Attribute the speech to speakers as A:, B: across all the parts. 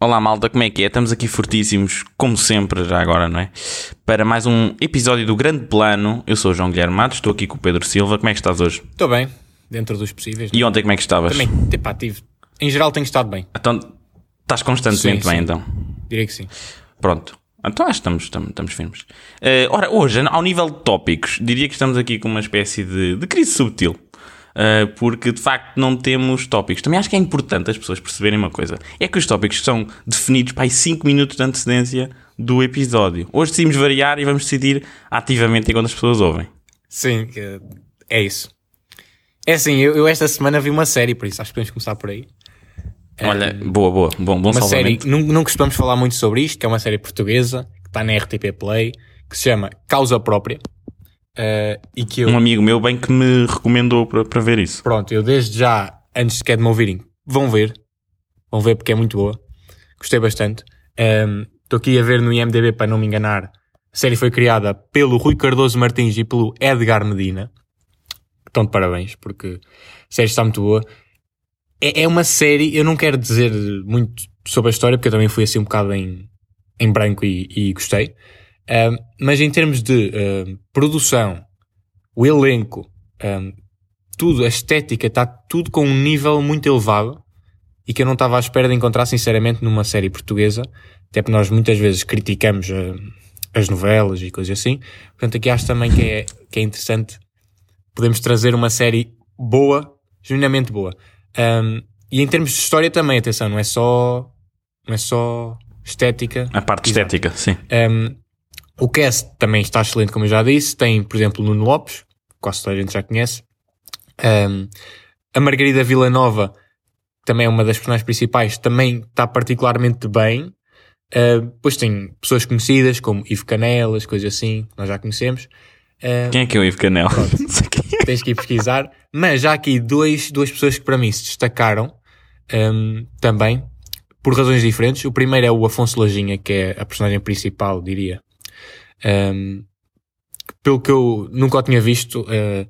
A: Olá malta, como é que é? Estamos aqui fortíssimos, como sempre, já agora, não é? Para mais um episódio do Grande Plano. Eu sou o João Guilherme Matos, estou aqui com o Pedro Silva. Como é que estás hoje?
B: Estou bem, dentro dos possíveis.
A: E ontem como é que estavas?
B: Também, epá, tive. Em geral tenho estado bem,
A: Então, estás constantemente
B: Sim,
A: bem
B: sim.
A: então?
B: diria que sim.
A: Pronto. Então acho que estamos, estamos, estamos firmes. Eh, ora, hoje, ao nível de tópicos, diria que estamos aqui com uma espécie de, de crise subtil. Eh, porque de facto não temos tópicos. Também acho que é importante as pessoas perceberem uma coisa: é que os tópicos são definidos para aí 5 minutos de antecedência do episódio. Hoje decidimos variar e vamos decidir ativamente enquanto as pessoas ouvem.
B: Sim, é isso. É assim, eu, eu esta semana vi uma série, por isso acho que podemos começar por aí.
A: Olha, boa, boa, bom, bom
B: Uma série, não, não costumamos falar muito sobre isto, que é uma série portuguesa, que está na RTP Play, que se chama Causa Própria. eh, e que eu,
A: Um amigo meu bem que me recomendou para, ver isso.
B: pronto, eu desde já, antes sequer de me ouvirem, vão ver. Vão ver porque é muito boa. Gostei bastante. Estou aqui a ver no IMDB para não me enganar. A série foi criada pelo Rui Cardoso Martins e pelo Edgar Medina. Então, de parabéns, porque a série está muito boa. É, é uma série, eu não quero dizer muito sobre a história, porque eu também fui assim um bocado em, em branco e, e gostei. Mas em termos de produção, o elenco, ehm, tudo, a estética, está tudo com um nível muito elevado e que eu não estava à espera de encontrar, sinceramente, numa série portuguesa. Até porque nós muitas vezes criticamos eh, as novelas e coisas assim. Portanto, aqui acho também que é, que é interessante podemos trazer uma série boa, genuinamente boa. Um, e em termos de história também, atenção, não é só, não é só estética.
A: A parte
B: Exato.
A: estética, sim.
B: Um, o cast também está excelente, como eu já disse. Tem, por exemplo, Nuno Lopes, que quase toda a gente já conhece. Um, a Margarida Villanova, que também é uma das personagens principais, também está particularmente bem. Uh, depois tem pessoas conhecidas, como Ivo Canelas, coisas assim, que nós já conhecemos. Uh,
A: Quem é que é o Ivo Canel?
B: Tens que ir pesquisar. Mas já há aqui dois, duas pessoas que para mim se destacaram um, também, por razões diferentes. O primeiro é o Afonso Lajinha, que é a personagem principal, diria. Um, pelo que eu nunca o tinha visto uh,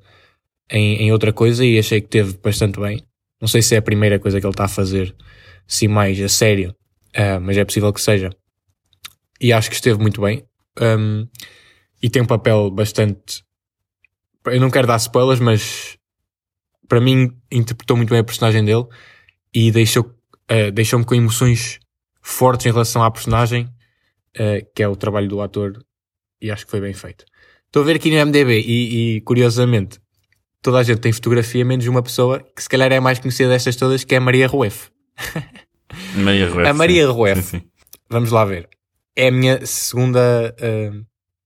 B: em, em outra coisa e achei que teve bastante bem. Não sei se é a primeira coisa que ele está a fazer, assim mais a sério, uh, mas é possível que seja. E acho que esteve muito bem. Um, e tem um papel bastante eu não quero dar spoilers, mas para mim interpretou muito bem a personagem dele e deixou, eh, deixou-me com emoções fortes em relação à personagem, eh, que é o trabalho do ator, e acho que foi bem feito. Estou a ver aqui no MDB e, e, curiosamente toda a gente tem fotografia, menos uma pessoa que se calhar é a mais conhecida destas todas, que é a Maria Rueff.
A: Maria Rueff,
B: A Maria
A: sim.
B: Rueff.
A: Sim, sim.
B: Vamos lá ver. É a minha segunda eh,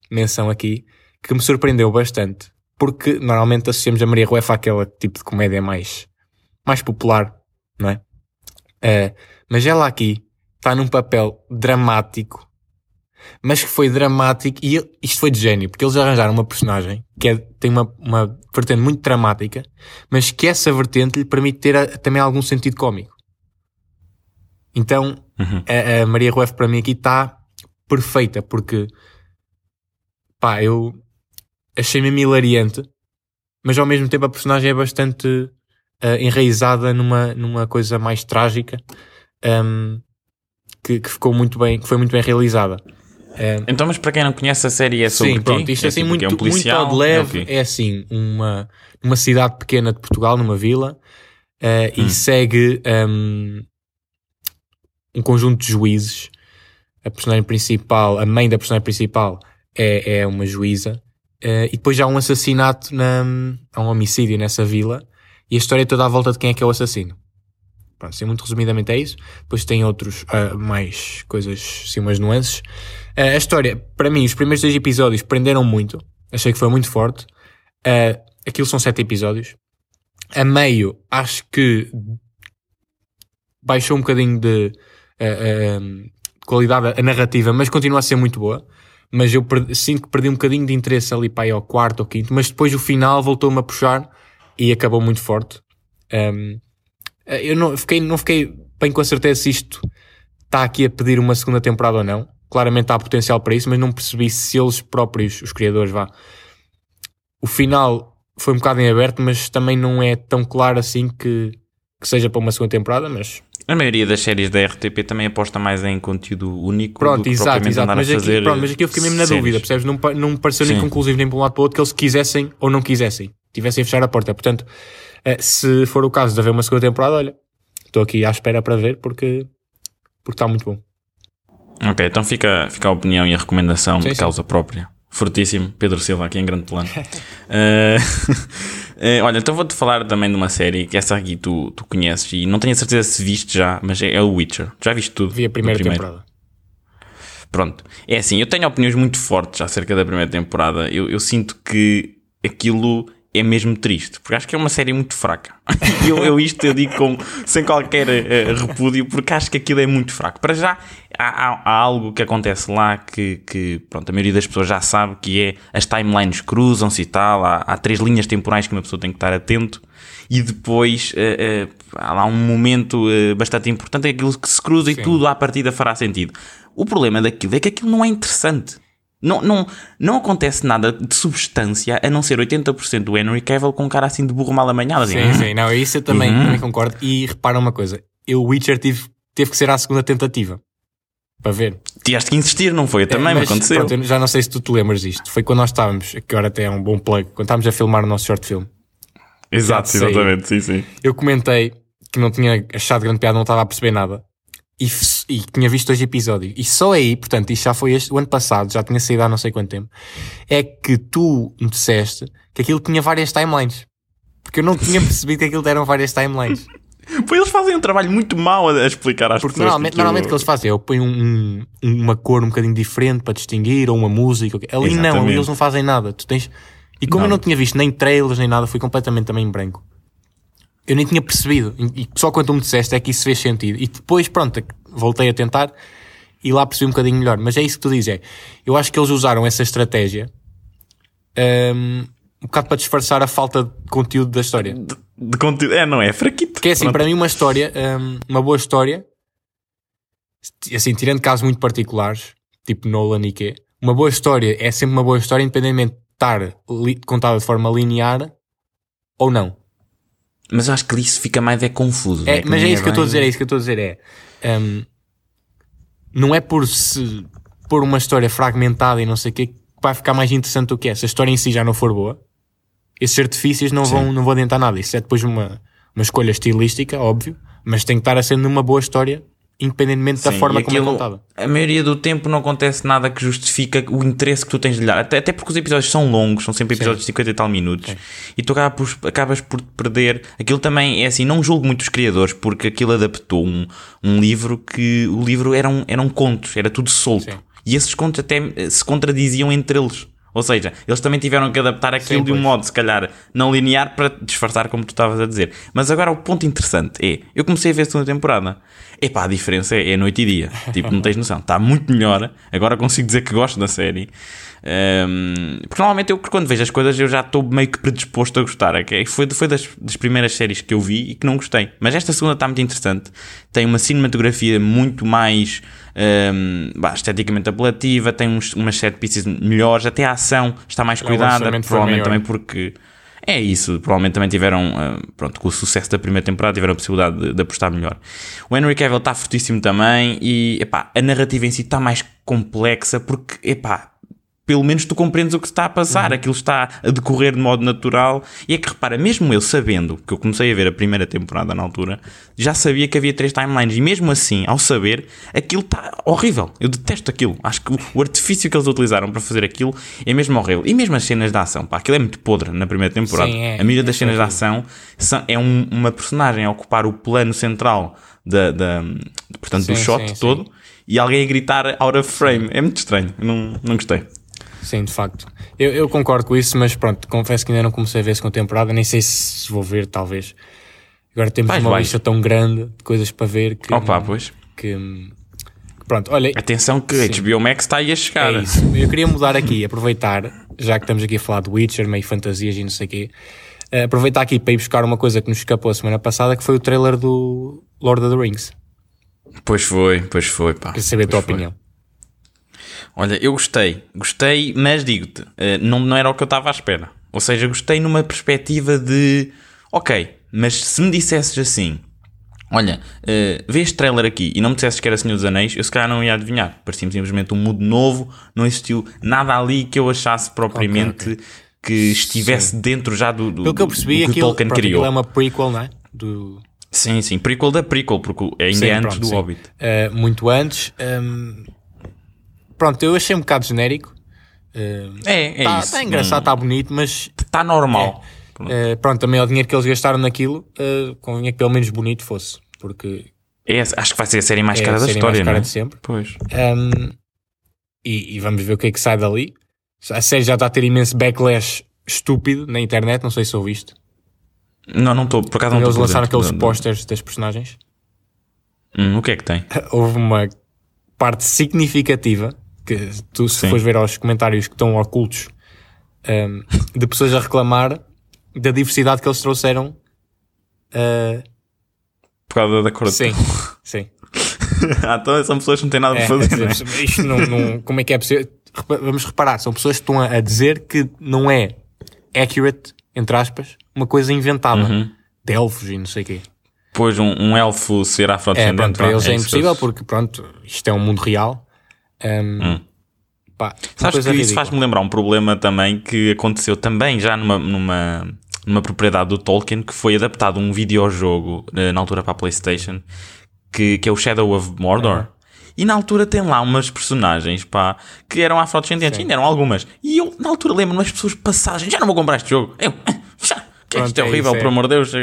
B: menção aqui, que me surpreendeu bastante, porque normalmente associamos a Maria Rueff àquele tipo de comédia mais, mais popular, não é? Eh, mas ela aqui está num papel dramático, mas que foi dramático, e ele- isto foi de gênio, porque eles arranjaram uma personagem que é- tem uma, uma vertente muito dramática, mas que essa vertente lhe permite ter a- também algum sentido cómico. Então,
A: Uhum.
B: a, a Maria Rueff para mim aqui está perfeita, porque pá, eu achei mesmo hilariante, mas ao mesmo tempo a personagem é bastante ah, enraizada numa, numa coisa mais trágica ahm, que, que ficou muito bem, que foi muito bem realizada. Ahm,
A: Então, mas para quem não conhece a série é sobre
B: Sim, pronto, isto
A: é
B: assim
A: tipo
B: muito,
A: é um
B: muito
A: policial,
B: ao de leve,
A: é o quê?
B: é assim, uma, uma cidade pequena de Portugal, numa vila, eh,
A: Hum.
B: e segue um, um conjunto de juízes. A personagem principal, a mãe da personagem principal é, é uma juíza, eh, e depois já há um assassinato, na, há um homicídio nessa vila, e a história é toda à volta de quem é que é o assassino. Pronto, assim, muito resumidamente é isso. Depois tem outros, ah, mais coisas, assim, umas nuances. Ah, a história, para mim, os primeiros dois episódios prenderam muito. Achei que foi muito forte. Ah, aquilo são sete episódios. A meio, acho que baixou um bocadinho de qualidade a narrativa, mas continua a ser muito boa. Mas eu per- sinto que perdi um bocadinho de interesse ali para ir ao quarto ou quinto, mas depois o final voltou-me a puxar e acabou muito forte. Um, eu não fiquei, não fiquei bem com a certeza se isto está aqui a pedir uma segunda temporada ou não, claramente há potencial para isso, mas não percebi se eles próprios, os criadores, vá. O final foi um bocado em aberto, mas também não é tão claro assim que, que seja para uma segunda temporada, mas
A: A maioria das séries da RTP também aposta mais em conteúdo único
B: Pronto, exato, exato. Mas aqui, pronto, mas aqui eu fiquei mesmo na
A: séries.
B: dúvida, percebes? Não, não me pareceu nem
A: Sim.
B: conclusivo nem para um lado para o outro que eles quisessem ou não quisessem, tivessem a fechar a porta. Portanto, eh, se for o caso de haver uma segunda temporada, olha, estou aqui à espera para ver porque porque está muito bom.
A: Ok, então fica, fica a opinião e a recomendação
B: Sim,
A: de
B: sim.
A: causa própria. Fortíssimo, Pedro Silva aqui em grande plano. Eh, eh, olha, então vou-te falar também de uma série que essa aqui tu, tu conheces e não tenho a certeza se viste já, mas é, é o Witcher. Já viste tudo?
B: Vi a primeira temporada.
A: Pronto. É assim, eu tenho opiniões muito fortes acerca da primeira temporada. Eu, eu sinto que aquilo é mesmo triste, porque acho que é uma série muito fraca. Eu, eu isto eu digo com, sem qualquer eh, repúdio, porque acho que aquilo é muito fraco. Para já, há, há- há algo que acontece lá que, que, pronto, a maioria das pessoas já sabe, que é as timelines cruzam-se e tal, há, há três linhas temporais que uma pessoa tem que estar atento, e depois eh, eh, há lá um momento bastante importante, é aquilo que se cruza e tudo à partida fará sentido. O problema daquilo é que aquilo não é interessante. Não, não, não acontece nada de substância a não ser 80% do Henry Cavill com um cara assim de burro mal amanhado. Assim,
B: Sim, sim, não, isso eu também, também concordo. E repara uma coisa, eu, Witcher, tive, teve que ser à segunda tentativa para ver.
A: Tiveste que insistir, não foi? Também me
B: Mas,
A: aconteceu.
B: pronto, eu já não sei se tu te lembras disto. Foi quando nós estávamos, que agora até é um bom plug, quando estávamos a filmar o nosso short film.
A: Exato, exatamente, sim, sim.
B: Eu comentei que não tinha achado grande piada, não estava a perceber nada. E, e tinha visto dois episódios. E só aí, portanto, isto já foi este, o ano passado, já tinha saído há não sei quanto tempo, é que tu me disseste que aquilo tinha várias timelines. Porque eu não tinha percebido que aquilo eram várias timelines.
A: Pois eles fazem um trabalho muito mau a, explicar às
B: Porque
A: pessoas.
B: normalmente,
A: que
B: normalmente o que eles fazem é eu ponho um- um- uma cor um bocadinho diferente para distinguir, ou uma música. Ali não, ali
A: Exatamente.
B: eles não fazem nada. Tu tens... E como
A: Não.
B: eu não tinha visto nem trailers nem nada, fui completamente também em branco. Eu nem tinha percebido. E só quando tu me disseste é que isso fez sentido. E depois, pronto, voltei a tentar e lá percebi um bocadinho melhor. Mas é isso que tu dizes. É, eu acho que eles usaram essa estratégia hum, um bocado para disfarçar a falta de conteúdo da história.
A: de, de conteúdo. É, não é? Fraquito.
B: Porque é assim,
A: Pronto.
B: para mim uma história, hum, uma boa história, assim, tirando casos muito particulares, tipo Nolan e quê, uma boa história é sempre uma boa história, independentemente de estar contada de forma linear ou não.
A: Mas eu acho que isso fica mais é confuso.
B: É,
A: que
B: mas é isso que eu estou a dizer, é isso que eu estou a dizer, é... hum, não é por se pôr uma história fragmentada e não sei o quê que vai ficar mais interessante do que é. Se a história em si já não for boa, esses artifícios não vão, não vão adiantar nada. Isso é depois uma, uma escolha estilística, óbvio, mas tem que estar a ser numa boa história, independentemente da
A: Sim,
B: forma
A: e
B: como é
A: aquilo,
B: contada.
A: A maioria do tempo não acontece nada que justifica o interesse que tu tens de lhe dar. Até, até porque os episódios são longos, são sempre episódios de 50 e tal minutos. E tu acabas por, acabas por perder. Aquilo também é assim, não julgo muito os criadores, porque aquilo adaptou um, um livro que o livro eram, eram contos, era tudo solto.
B: Sim.
A: E esses contos até se contradiziam entre eles. Ou seja, eles também tiveram que adaptar aquilo
B: Sim,
A: de um
B: pois.
A: modo, se calhar, não linear para disfarçar como tu estavas a dizer. Mas agora o ponto interessante é, eu comecei a ver a segunda temporada. Epá, a diferença é, é noite e dia. Tipo, não tens noção. Está muito melhor. Agora consigo dizer que gosto da série. Ahm, porque normalmente eu, quando vejo as coisas, eu já estou meio que predisposto a gostar. ok? Foi, foi das, das primeiras séries que eu vi e que não gostei. Mas esta segunda está muito interessante. Tem uma cinematografia muito mais ahm, bah, esteticamente apelativa, tem uns, umas set pieces melhores, até a ação está mais cuidada. Provavelmente também porque é isso, provavelmente também tiveram, ah, pronto, com o sucesso da primeira temporada, tiveram a possibilidade de, de apostar melhor. O Henry Cavill está fortíssimo também e, epá, a narrativa em si está mais complexa porque, epá, pelo menos tu compreendes o que está a passar, aquilo está a decorrer de modo natural. E é que repara, mesmo eu sabendo que eu comecei a ver a primeira temporada na altura, já sabia que havia três timelines, e mesmo assim, ao saber, aquilo está horrível. Eu detesto aquilo. Acho que o, artifício que eles utilizaram para fazer aquilo é mesmo horrível. E mesmo as cenas de ação, pá, aquilo é muito podre na primeira temporada.
B: Sim, é.
A: a maioria das
B: É
A: cenas de ação são- é um- uma personagem a ocupar o plano central da, da- portanto, do
B: Sim,
A: shot
B: sim,
A: todo. E alguém a gritar out of frame. É muito estranho. Não, não gostei.
B: Sim, de facto. Eu, eu concordo com isso, mas pronto, confesso que ainda não comecei a ver a segunda temporada, nem sei se vou ver, talvez. Agora temos
A: Vais,
B: uma
A: vais.
B: lista tão grande de coisas para ver que.
A: Opa, pois.
B: que, pronto, olha,
A: Atenção que a HBO Max está aí a chegar.
B: É isso. Eu queria mudar aqui, aproveitar, já que estamos aqui a falar de Witcher, meio fantasias e não sei o quê, eh, aproveitar aqui para ir buscar uma coisa que nos escapou a semana passada, que foi o trailer do Lord of the Rings.
A: Pois foi, pois foi, pá.
B: Queria saber a tua
A: foi.
B: opinião.
A: Olha, eu gostei, gostei, mas digo-te, eh, não, não era o que eu estava à espera. Ou seja, gostei numa perspectiva de, ok, mas se me dissesses assim, olha, uh, vê este trailer aqui e não me dissesses que era Senhor dos Anéis, eu se calhar não ia adivinhar. Parecia simplesmente um mundo novo, não existiu nada ali que eu achasse propriamente okay, okay. que estivesse sim. dentro já do, do,
B: Pelo que eu percebi,
A: do que
B: aquilo,
A: Tolkien criou.
B: é uma prequel, não é? Do...
A: Sim, sim, prequel da prequel, porque ainda sim, é antes pronto, do sim. Hobbit.
B: Uh, muito antes. Um... Pronto, eu achei um bocado genérico. Uh...
A: é, é
B: tá,
A: isso.
B: Está engraçado, está bonito, mas...
A: Está normal.
B: É. Pronto. Uh, pronto, também é o dinheiro que eles gastaram naquilo, uh, convinha que pelo menos bonito fosse, porque...
A: É, acho que vai ser a série mais é cara da história, mais cara
B: não? de sempre.
A: Pois.
B: Um, e, e, vamos ver o que é que sai dali. A série já está a ter imenso backlash estúpido na internet, não sei se ouviste.
A: Não, não estou, por acaso não
B: Eles lançaram aqueles posters das personagens.
A: Hum, o que é que tem?
B: Houve uma parte significativa que tu se Sim. fores ver aos comentários que estão ocultos um, de pessoas a reclamar da diversidade que eles trouxeram. Uh...
A: Por causa da cor
B: Sim, sim.
A: ah, então são pessoas que não têm nada
B: é,
A: para fazer.
B: Dizer, né? Isto não, não, como é que é possível? Vamos reparar, são pessoas que estão a dizer que não é accurate, entre aspas, uma coisa inventada
A: uhum.
B: de elfos e não sei o quê.
A: Pois um, um elfo ser afrodescendente.
B: É, pronto, para eles é, é impossível porque, pronto, isto é um mundo real. Um,
A: hum.
B: pá,
A: Sabes que isso faz-me lembrar um problema também que aconteceu também já numa, numa, numa propriedade do Tolkien que foi adaptado um videojogo eh, na altura para a Playstation que, que é o Shadow of Mordor. E na altura tem lá umas personagens, pá, que eram afrodescendentes, ainda eram algumas. E eu, na altura, lembro-me as pessoas passagem, já não vou comprar este jogo. Eu, já, que Pronto, isto é horrível, é por amor de Deus.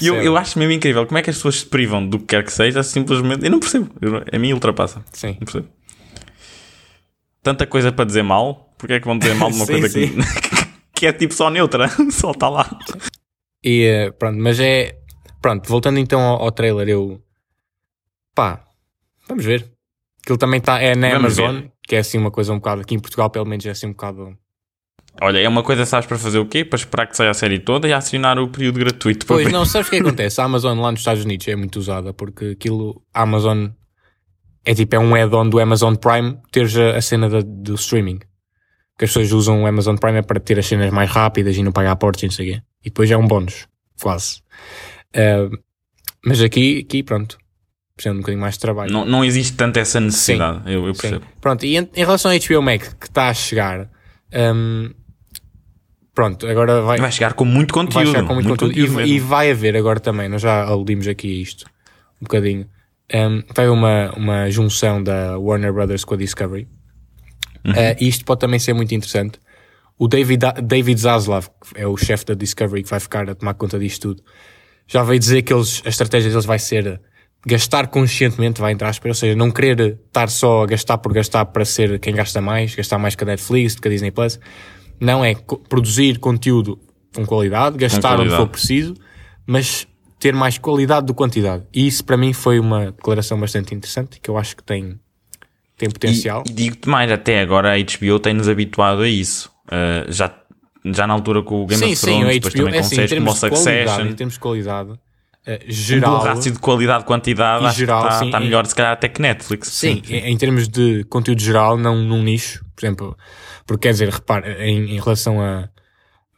A: E eu, eu acho mesmo incrível como é que as pessoas se privam do que quer que seja, simplesmente. Eu não percebo. Eu, a mim ultrapassa.
B: Sim.
A: Não percebo. Tanta coisa para dizer mal, porque é que vão dizer mal de uma sim, coisa que, que é tipo só neutra? só está lá.
B: E eh, pronto, mas é. Pronto, voltando então ao, ao trailer, eu. Pá, vamos ver. Aquilo também está é na Vamos Amazon, ver. que é assim uma coisa um bocado, aqui em Portugal pelo menos é assim um bocado...
A: Olha, é uma coisa, sabes, para fazer o quê? Para esperar que saia a série toda e assinar o período gratuito.
B: Pois, não, sabes o que acontece? A Amazon lá nos Estados Unidos é muito usada, porque aquilo, a Amazon é tipo, é um add-on do Amazon Prime ter a, a cena da, do streaming. Que as pessoas usam o Amazon Prime é para ter as cenas mais rápidas e não pagar portos e não sei o quê. E depois é um bónus, quase. Uh, mas aqui, aqui, pronto, precisando de um bocadinho mais de trabalho.
A: Não, não existe tanto essa necessidade, eu, eu, percebo. Sim.
B: Pronto, e em, em, relação ao HBO Max que está a chegar, um, pronto, agora vai...
A: Vai chegar com muito conteúdo.
B: Vai chegar com muito,
A: muito
B: conteúdo, conteúdo e, e, vai haver agora também, nós já aludimos aqui isto um bocadinho, um, vai uma, uma junção da Warner Brothers com a Discovery. Uhum. Uh, e isto pode também ser muito interessante. O David, David Zaslav, que é o chefe da Discovery que vai ficar a tomar conta disto tudo, já veio dizer que eles, a estratégia deles vai ser gastar conscientemente, vai entrar aspas, ou seja, não querer estar só a gastar por gastar para ser quem gasta mais, gastar mais que a Netflix, que a Disney Plus. Não é produzir conteúdo com qualidade, gastar com qualidade. onde for preciso, mas ter mais qualidade do que quantidade. E isso para mim foi uma declaração bastante interessante que eu acho que tem, tem potencial.
A: E, e digo-te mais, até agora a HBO tem-nos habituado a isso. Uh, já, já na altura com o Game
B: sim,
A: of Thrones,
B: sim,
A: depois também
B: é,
A: com
B: sim,
A: séries como o Succession.
B: Em termos de qualidade, Uh, geral.
A: Um rácio de qualidade-quantidade está, está melhor, se calhar, até que Netflix.
B: Sim, sim, sim. Em, em, termos de conteúdo geral, não num nicho, por exemplo, porque quer dizer, repare, em, em relação a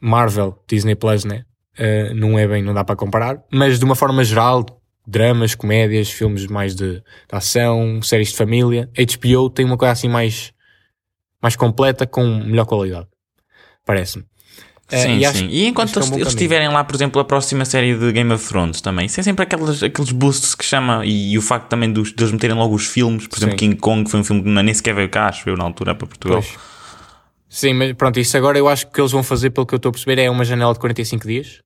B: Marvel, Disney Plus, né? Uh, não é bem, não dá para comparar, mas de uma forma geral, dramas, comédias, filmes mais de, de ação, séries de família, HBO tem uma coisa assim mais, mais completa com melhor qualidade. Parece-me.
A: Eh, sim, e sim. E enquanto eles, é um eles tiverem lá, por exemplo, a próxima série de Game of Thrones também, isso é sempre aqueles, aqueles boosts que chama, e, e o facto também dos, de eles meterem logo os filmes, por sim. exemplo, King Kong foi um filme que nem sequer veio cá, acho eu, na altura, para Portugal. Pois.
B: Sim, mas pronto, isso agora eu acho que eles vão fazer, pelo que eu estou a perceber, é uma janela de 45 dias,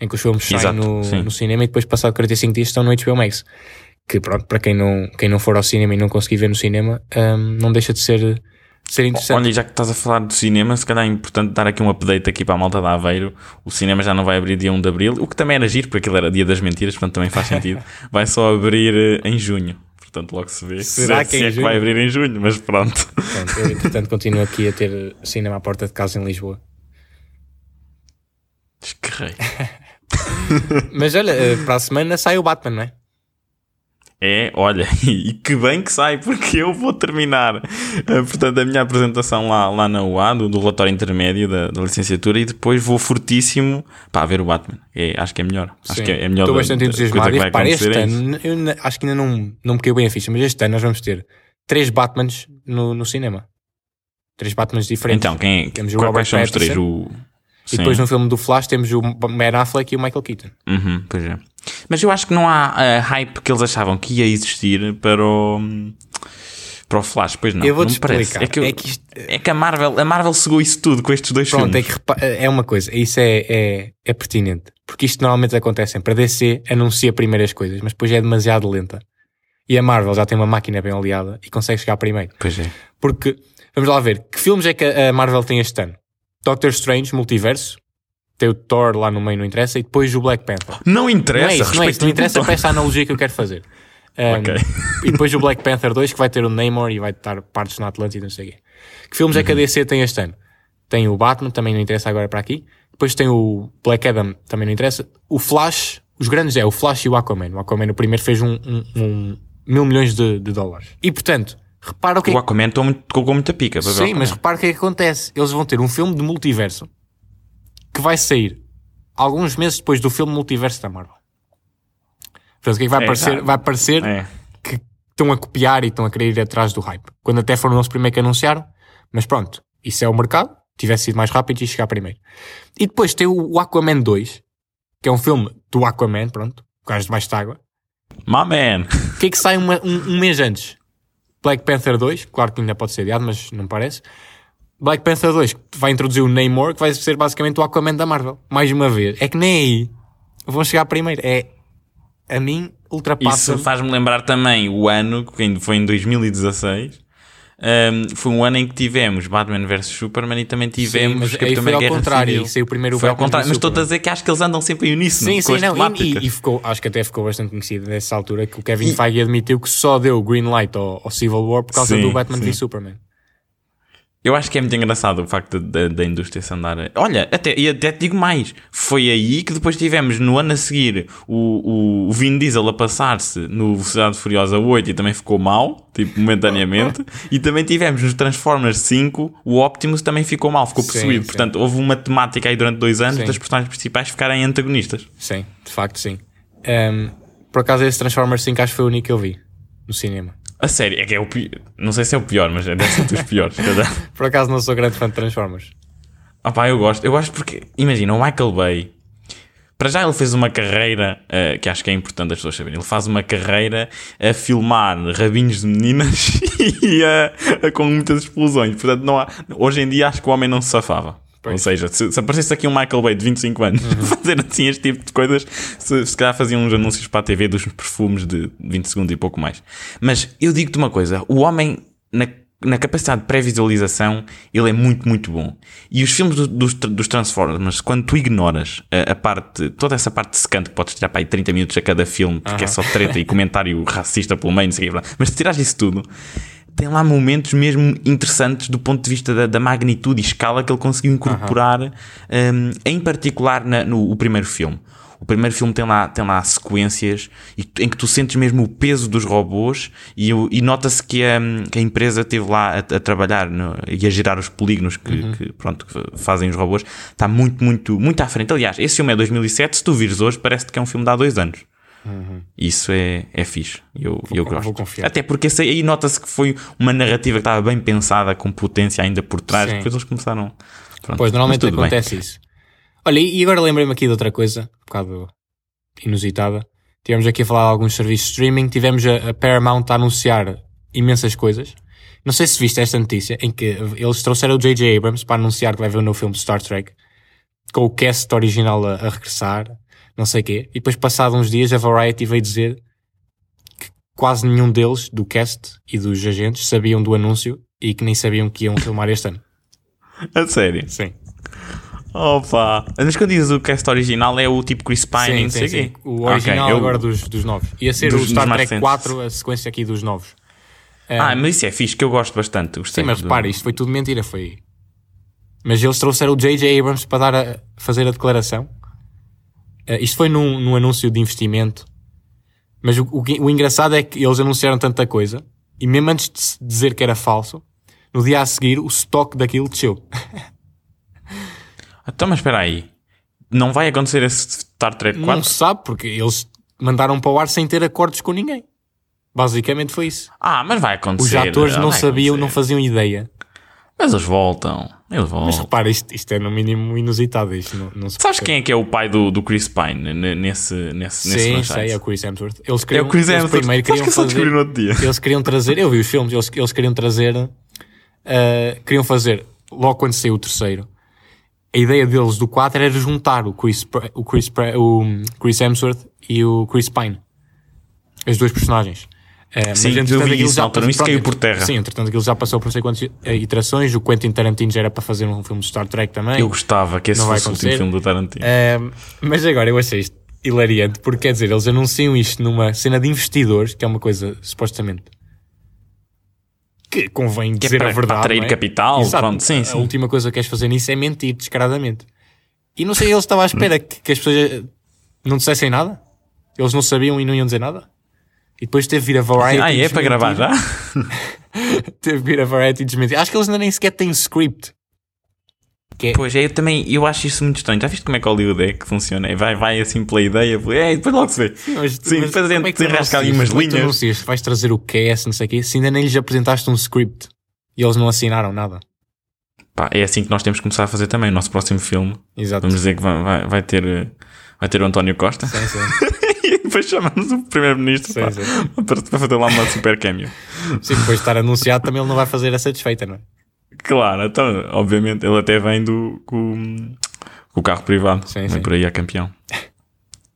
B: em que os filmes saem no, no, cinema e depois, passado 45 dias, estão no HBO Max. Que pronto, para quem não, quem não for ao cinema e não conseguir ver no cinema, um, não deixa de ser ser interessante.
A: Olha, já que estás a falar de cinema, se calhar é importante dar aqui um update aqui para a malta da Aveiro. O cinema já não vai abrir dia 1 de Abril, o que também era giro, porque aquilo era dia das mentiras, portanto também faz sentido. vai só abrir eh, em junho. Portanto, logo se vê
B: Será se,
A: que,
B: é,
A: é que vai abrir em junho, mas pronto.
B: pronto eu, entretanto, continuo aqui a ter cinema à porta de casa em Lisboa.
A: Esquerrei.
B: mas olha, eh, para a semana sai o Batman, não é?
A: É, olha, e que bem que sai, porque eu vou terminar, eh, portanto, a minha apresentação lá, lá na UA, do, do relatório intermédio da, da, licenciatura, e depois vou fortíssimo para ver o Batman. É, acho que é melhor. Acho
B: Sim.
A: que é melhor.
B: Estou bastante entusiasmado. E repara, este
A: é
B: ano, eu acho que ainda não, não me caiu bem a ficha, mas este ano nós vamos ter três Batmans no, no cinema. Três Batmans diferentes.
A: Então, quem,
B: Temos o
A: quais
B: Robert
A: são os três?
B: E depois no filme do Flash temos o Ben Affleck e o Michael Keaton.
A: Uhum, pois é. Mas eu acho que não há a hype que eles achavam que ia existir para o, para o Flash. Pois não,
B: eu vou-te explicar.
A: É que, eu-
B: É que isto-
A: é que a Marvel, a Marvel cegou isso tudo com estes dois
B: Pronto, é
A: filmes.
B: que repa- é uma coisa, isso é, é, é pertinente. Porque isto normalmente acontece sempre. A DC anuncia primeiro as coisas, mas depois é demasiado lenta. E a Marvel já tem uma máquina bem aliada e consegue chegar primeiro.
A: Pois é.
B: Porque, vamos lá ver, que filmes é que a Marvel tem este ano? Doctor Strange, Multiverso, tem o Thor lá no meio, não interessa, e depois o Black Panther.
A: Não interessa,
B: não é isso, não é isso, não interessa para essa analogia que eu quero fazer. Um,
A: Ok.
B: E depois o Black Panther 2, que vai ter o Namor e vai estar partes na Atlântida, não sei o quê. Que filmes é que a
A: Uhum.
B: DC tem este ano? Tem o Batman, também não interessa agora para aqui. Depois tem o Black Adam, também não interessa. O Flash, os grandes é o Flash e o Aquaman. O Aquaman, o primeiro, fez um, um- um mil milhões de, de dólares. E portanto, repara o que é
A: O Aquaman tomou muito- colocou muita pica. para
B: Sim, mas repara o que é que acontece. Eles vão ter um filme de multiverso que vai sair alguns meses depois do filme multiverso da Marvel. Portanto, o que é que vai
A: É,
B: parecer?
A: tá.
B: Vai parecer
A: É.
B: que estão a copiar e estão a querer ir atrás do hype. Quando até foram eles primeiro que anunciaram. Mas pronto, isso é o mercado. Tivesse sido mais rápido e chegar primeiro. E depois tem o Aquaman 2, que é um filme do Aquaman, pronto, o gajo debaixo de água.
A: My man.
B: O que é que sai uma- um, um mês antes? Black Panther 2, claro que ainda pode ser adiado, mas não parece. Black Panther 2 que vai introduzir o Namor, que vai ser basicamente o Aquaman da Marvel. Mais uma vez. É que nem aí vão chegar primeiro. É, a mim, ultrapassa.
A: Isso faz-me lembrar também o ano, que foi em 2016. Um, foi um ano em que tivemos Batman vs Superman e também tivemos
B: mas aí
A: Capitão
B: foi ao
A: Guerra
B: contrário,
A: Civil.
B: primeiro
A: foi ao contrário, mas estou a dizer que acho que eles andam sempre em uníssono
B: Sim, sim, não. E, e- e ficou, acho que até ficou bastante conhecido nessa altura que o Kevin Feige admitiu que só deu o green light ao, ao Civil War por causa
A: Sim,
B: do Batman
A: sim.
B: v Superman.
A: Eu acho que é muito engraçado o facto da, indústria se andar. Olha, até, e até te digo mais. Foi aí que depois tivemos no ano a seguir o, o, Vin Diesel a passar-se no Velocidade Furiosa 8 e também ficou mal, tipo, momentaneamente. e também tivemos nos Transformers 5 o Optimus também ficou mal, ficou possuído.
B: sim.
A: Portanto, houve uma temática aí durante dois anos
B: Sim.
A: das personagens principais ficarem antagonistas.
B: Sim, de facto, sim. Um, por acaso, esse Transformers 5 acho que foi o único que eu vi no cinema.
A: A sério, é que é o pior. Não sei se é o pior, mas deve ser dos piores.
B: Por acaso, não sou grande fã de Transformers.
A: Ah pá, eu gosto. Eu gosto porque, imagina, o Michael Bay, para já ele fez uma carreira, eh, que acho que é importante as pessoas saberem, ele faz uma carreira a filmar rabinhos de meninas e a- a- com muitas explosões. Portanto, não há, hoje em dia acho que o homem não se safava.
B: Pois.
A: Ou seja, se, se aparecesse aqui um Michael Bay de 25 anos fazer assim este tipo de coisas, se, se calhar faziam uns anúncios para a TV dos perfumes de 20 segundos e pouco mais. Mas eu digo-te uma coisa: o homem, na, na capacidade de pré-visualização, ele é muito, muito bom. E os filmes do- dos, dos Transformers, quando tu ignoras a, a parte, toda essa parte secante que podes tirar para aí 30 minutos a cada filme, porque é só treta e comentário racista pelo meio, não sei o quê, mas se tirares isso tudo tem lá momentos mesmo interessantes do ponto de vista da, da magnitude e escala que ele conseguiu incorporar, um, em particular na- no o primeiro filme. O primeiro filme tem lá, tem lá sequências em que tu sentes mesmo o peso dos robôs e, e nota-se que a, que a empresa esteve lá a, a trabalhar no- e a gerar os polígonos que, que, pronto, que fazem os robôs. Está muito, muito, muito à frente. Aliás, esse filme é 2007. Se tu vires hoje, parece que é um filme de há dois anos. Isso é, é fixe. Eu, eu
B: con-
A: gosto.
B: vou.
A: Até porque esse aí nota-se que foi uma narrativa que estava bem pensada, com potência ainda por trás.
B: Sim.
A: Depois eles começaram. Pronto,
B: Pois, normalmente
A: tudo bem.
B: acontece isso. Olha, e e agora lembrei-me aqui de outra coisa, um bocado inusitada. Tivemos aqui a falar de alguns serviços de streaming, tivemos a, a Paramount a anunciar imensas coisas. Não sei se viste esta notícia, em que eles trouxeram o J.J. Abrams para anunciar que vai haver um novo filme de Star Trek, com o cast original a, a regressar, não sei o quê. E depois, passado uns dias, a Variety veio dizer que quase nenhum deles, do cast e dos agentes, sabiam do anúncio e que nem sabiam que iam filmar este ano.
A: A sério.
B: Sim.
A: Opa! Mas quando dizes o cast original é o tipo Chris Pine,
B: Sim,
A: não sei
B: sim,
A: o
B: sim.
A: quê.
B: O original
A: Ok, eu-
B: agora dos, dos novos. Ia ser
A: Dos-
B: o Star Trek
A: recentes.
B: 4, a sequência aqui dos novos.
A: Ah, mas isso é fixe, que eu gosto bastante.
B: Sim, mas
A: do-
B: repara, isto foi tudo mentira. Foi... Mas eles trouxeram o J.J. Abrams para dar a, fazer a declaração. Eh, isto foi num, num anúncio de investimento Mas o, o, o engraçado é que eles anunciaram tanta coisa e mesmo antes de dizer que era falso, no dia a seguir o estoque daquilo desceu.
A: Então, mas espera aí. Não vai acontecer esse Star Trek 4?
B: Não se sabe porque eles mandaram para o ar sem ter acordos com ninguém. Basicamente foi isso.
A: Ah, mas vai acontecer.
B: Os atores não sabiam,
A: acontecer.
B: não faziam ideia.
A: Mas eles voltam. Eles voltam.
B: Mas repara, isto, isto é no mínimo inusitado. Isto não, não
A: Sabes
B: percebe.
A: quem é que é o pai do, do Chris Pine nesse, nesse, nesse
B: Sim,
A: franchise?
B: sei, é o Chris Hemsworth. Eles
A: É
B: queriam,
A: o Chris
B: eles
A: Hemsworth.
B: primeiro queriam
A: que
B: fazer,
A: no outro dia.
B: eles queriam trazer, eu vi os filmes, eles, eles queriam trazer, uh, queriam fazer, logo quando saiu o terceiro, a ideia deles do 4 era juntar o Chris, o Chris, o Chris Hemsworth e o Chris Pine. As duas personagens. Uh, mas,
A: Sim, eu
B: entretanto,
A: vi isso altura,
B: passou-
A: isso caiu por terra.
B: Sim, entretanto aquilo já passou por não sei quantas eh, iterações, o Quentin Tarantino já era para fazer um filme de Star Trek também.
A: Eu gostava que esse
B: Não
A: fosse o último filme do Tarantino.
B: Um, mas agora eu achei isto hilariante porque quer dizer, eles anunciam isto numa cena de investidores, que é uma coisa supostamente que convém
A: Que é
B: dizer
A: para-
B: a verdade.
A: para atrair
B: é?
A: capital,
B: Exato.
A: pronto, sim,
B: A
A: sim.
B: última coisa que queres fazer nisso é mentir descaradamente. E não sei, eles estavam à espera que, que as pessoas eh, não dissessem nada. Eles não sabiam e não iam dizer nada. E depois teve vir a Variety.
A: ah, é para gravar já?
B: Teve vir a Variety desmentir. Acho que eles ainda nem sequer têm script. Que é,
A: Pois é, eu também eu acho isso muito estranho. Já viste como é que Hollywood é que funciona? É, Vai, vai assim pela ideia, é, depois logo se vê.
B: Mas-
A: Sim,
B: mas
A: depois a
B: como
A: gente
B: é que
A: desenrasca ali umas
B: é que
A: linhas.
B: anuncias? Vais trazer o cast, não sei o quê, se ainda nem lhes apresentaste um script e eles não assinaram nada.
A: Pá, é assim que nós temos que começar a fazer também. O nosso próximo filme,
B: Exato.
A: vamos dizer que vai, vai, vai ter, vai ter o António Costa.
B: Sim, sim.
A: e depois chamamos o Primeiro-Ministro para, para fazer lá uma super cameo.
B: Sim, depois de estar anunciado também ele não vai fazer a satisfeita, não é?
A: Claro, então, obviamente, ele até vem do, com, com o carro privado.
B: Sim,
A: vem
B: sim.
A: por aí a campeão.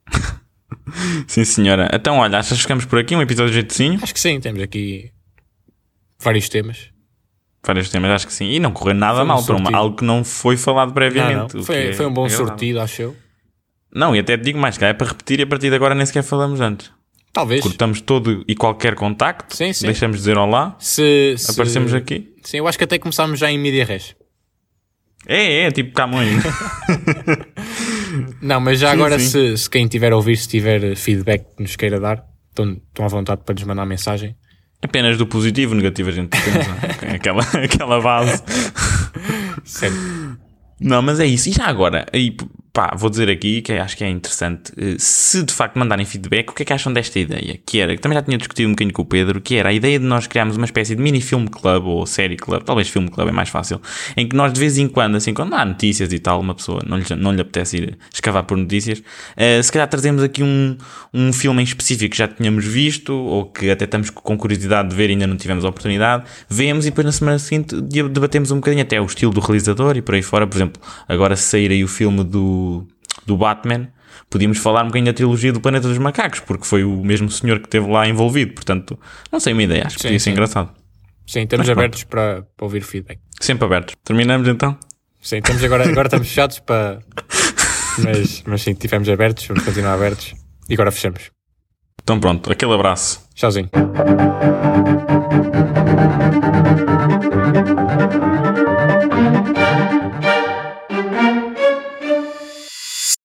A: sim, senhora. Então, olha, achas que ficamos por aqui? Um episódio de jeitozinho?
B: Acho que sim, temos aqui vários temas.
A: Vários temas, acho que sim. E não correu nada
B: Foi um
A: mal para uma, algo que não foi falado
B: Não,
A: previamente.
B: não.
A: o que
B: Foi,
A: é
B: foi um bom
A: agradável.
B: sortido, acho eu.
A: Não, e até te digo mais, cara, é para repetir e a partir de agora nem sequer falamos antes.
B: Talvez.
A: Cortamos todo e qualquer contacto,
B: Sim, sim.
A: deixamos de dizer olá,
B: Se, se-
A: aparecemos aqui.
B: Sim, eu acho que até começámos já em media res.
A: É, é, tipo Camões.
B: Não, mas já
A: Sim,
B: agora. Se, se quem tiver a ouvir, se tiver feedback que nos queira dar, estão, estão à vontade para nos mandar mensagem.
A: Apenas do positivo, negativo a gente pensa. aquela, aquela base.
B: Sério.
A: Não, mas é isso. E já agora, aí, pá, vou dizer aqui que acho que é interessante. eh, Se de facto mandarem feedback, o que é que acham desta ideia? Que era, que também já tinha discutido um bocadinho com o Pedro, que era a ideia de nós criarmos uma espécie de mini filme club ou série club, talvez filme club é mais fácil, em que nós de vez em quando, assim, quando há notícias e tal, uma pessoa não lhe, não lhe apetece ir escavar por notícias, eh, se calhar trazemos aqui um, um filme em específico que já tínhamos visto ou que até estamos com curiosidade de ver e ainda não tivemos a oportunidade, vemos e depois na semana seguinte de- debatemos um bocadinho até o estilo do realizador e por aí fora. Por exemplo, agora se sair aí o filme do, do, Batman, podíamos falar um bocadinho da trilogia do Planeta dos Macacos, porque foi o mesmo senhor que esteve lá envolvido. Portanto, não sei uma ideia, acho que
B: sim,
A: podia ser
B: sim.
A: engraçado.
B: Sim, estamos
A: Mas
B: abertos para, para, ouvir feedback.
A: Sempre abertos. Terminamos então?
B: Sim, estamos agora, agora estamos fechados para. Mas, mas sim, estivemos abertos, vamos continuar abertos e agora fechamos.
A: Então pronto, aquele abraço.
B: Tchauzinho.